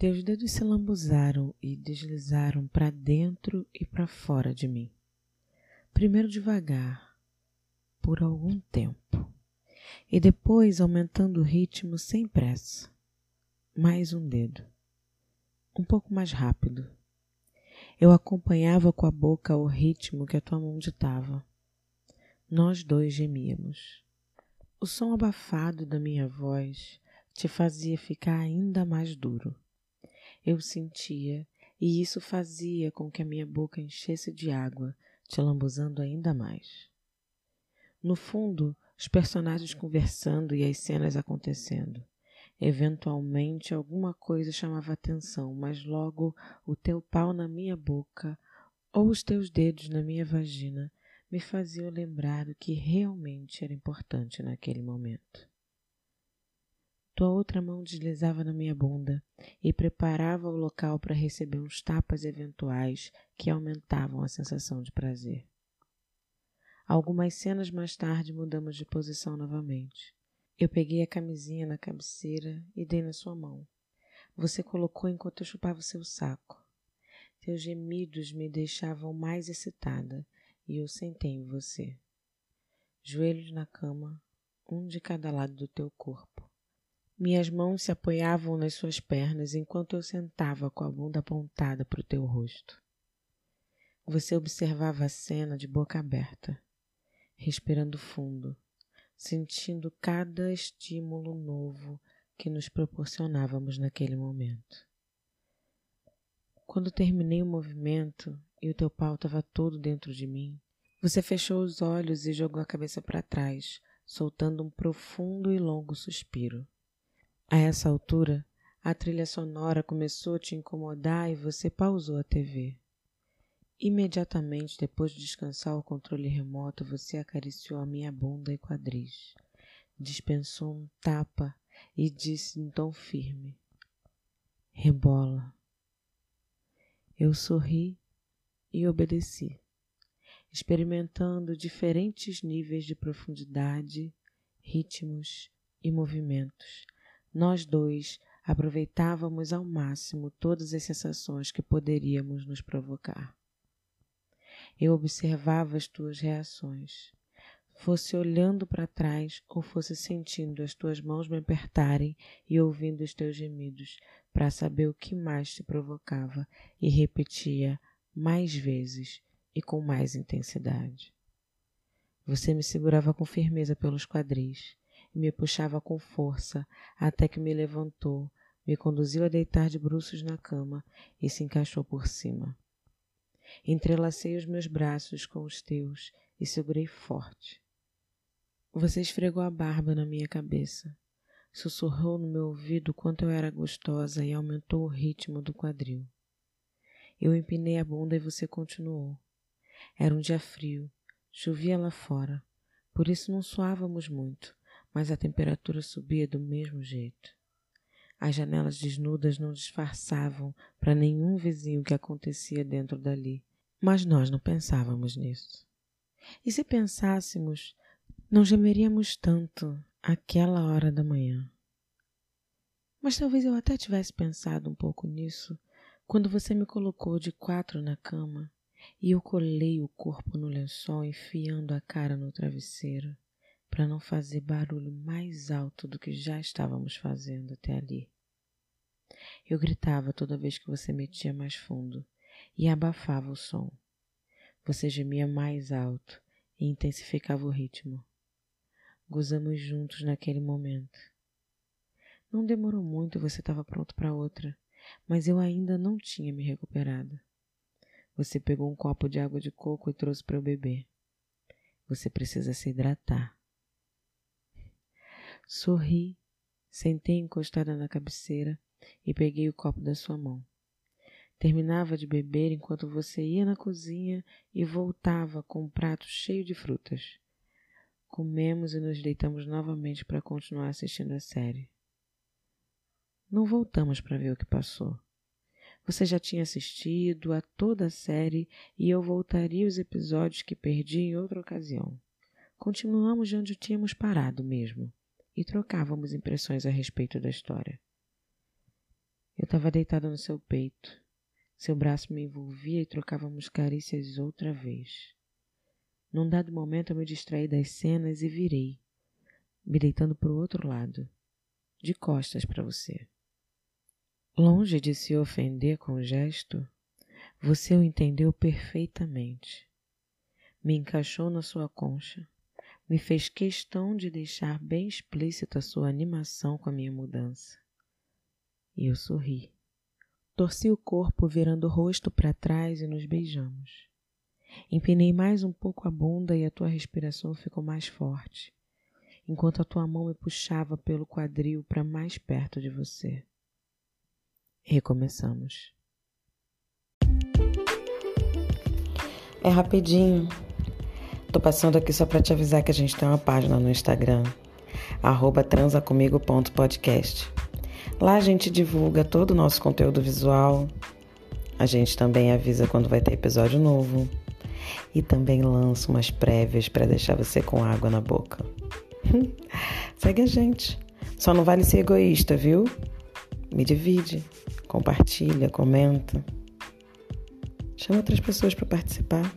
Teus dedos se lambuzaram e deslizaram para dentro e para fora de mim. Primeiro devagar, por algum tempo, e depois aumentando o ritmo sem pressa. Mais um dedo, um pouco mais rápido. Eu acompanhava com a boca o ritmo que a tua mão ditava. Nós dois gemíamos. O som abafado da minha voz te fazia ficar ainda mais duro. Eu sentia, e isso fazia com que a minha boca enchesse de água, te lambuzando ainda mais. No fundo, os personagens conversando e as cenas acontecendo. Eventualmente alguma coisa chamava atenção, mas logo o teu pau na minha boca ou os teus dedos na minha vagina me faziam lembrar do que realmente era importante naquele momento. Tua outra mão deslizava na minha bunda e preparava o local para receber uns tapas eventuais que aumentavam a sensação de prazer. Algumas cenas mais tarde mudamos de posição novamente. Eu peguei a camisinha na cabeceira e dei na sua mão. Você colocou enquanto eu chupava o seu saco. Teus gemidos me deixavam mais excitada e eu sentei em você. Joelhos na cama, um de cada lado do teu corpo. Minhas mãos se apoiavam nas suas pernas enquanto eu sentava com a bunda apontada para o teu rosto. Você observava a cena de boca aberta, respirando fundo, sentindo cada estímulo novo que nos proporcionávamos naquele momento. Quando terminei o movimento e o teu pau estava todo dentro de mim, você fechou os olhos e jogou a cabeça para trás, soltando um profundo e longo suspiro. A essa altura, a trilha sonora começou a te incomodar e você pausou a TV. Imediatamente depois de descansar o controle remoto, você acariciou a minha bunda e quadris, dispensou um tapa e disse em tom firme: Rebola. Eu sorri e obedeci, experimentando diferentes níveis de profundidade, ritmos e movimentos nós dois aproveitávamos ao máximo todas as sensações que poderíamos nos provocar. Eu observava as tuas reações, fosse olhando para trás ou fosse sentindo as tuas mãos me apertarem e ouvindo os teus gemidos, para saber o que mais te provocava e repetia mais vezes e com mais intensidade. Você me segurava com firmeza pelos quadris e me puxava com força até que me levantou, me conduziu a deitar de bruços na cama e se encaixou por cima. Entrelacei os meus braços com os teus e segurei forte. Você esfregou a barba na minha cabeça, sussurrou no meu ouvido quanto eu era gostosa e aumentou o ritmo do quadril. Eu empinei a bunda e você continuou. Era um dia frio, chovia lá fora, por isso não suávamos muito, mas a temperatura subia do mesmo jeito. As janelas desnudas não disfarçavam para nenhum vizinho o que acontecia dentro dali, mas nós não pensávamos nisso. E se pensássemos, não gemeríamos tanto aquela hora da manhã. Mas talvez eu até tivesse pensado um pouco nisso quando você me colocou de quatro na cama e eu colei o corpo no lençol enfiando a cara no travesseiro para não fazer barulho mais alto do que já estávamos fazendo até ali. Eu gritava toda vez que você metia mais fundo e abafava o som. Você gemia mais alto e intensificava o ritmo. Gozamos juntos naquele momento. Não demorou muito e você estava pronto para outra, mas eu ainda não tinha me recuperado. Você pegou um copo de água de coco e trouxe para eu beber. Você precisa se hidratar. Sorri, sentei encostada na cabeceira e peguei o copo da sua mão. Terminava de beber enquanto você ia na cozinha e voltava com um prato cheio de frutas. Comemos e nos deitamos novamente para continuar assistindo a série. Não voltamos para ver o que passou. Você já tinha assistido a toda a série e eu voltaria os episódios que perdi em outra ocasião. Continuamos de onde tínhamos parado mesmo e trocávamos impressões a respeito da história. Eu estava deitada no seu peito. Seu braço me envolvia e trocávamos carícias outra vez. Num dado momento eu me distraí das cenas e virei, me deitando para o outro lado, de costas para você. Longe de se ofender com o gesto, você o entendeu perfeitamente. Me encaixou na sua concha, me fez questão de deixar bem explícita sua animação com a minha mudança. E eu sorri. Torci o corpo, virando o rosto para trás e nos beijamos. Empinei mais um pouco a bunda e a tua respiração ficou mais forte, enquanto a tua mão me puxava pelo quadril para mais perto de você. Recomeçamos. É rapidinho. Tô passando aqui só para te avisar que a gente tem uma página no Instagram, transacomigo.podcast. Lá a gente divulga todo o nosso conteúdo visual. A gente também avisa quando vai ter episódio novo e também lanço umas prévias para deixar você com água na boca. Segue a gente. Só não vale ser egoísta, viu? Me divide, compartilha, comenta. Chama outras pessoas para participar.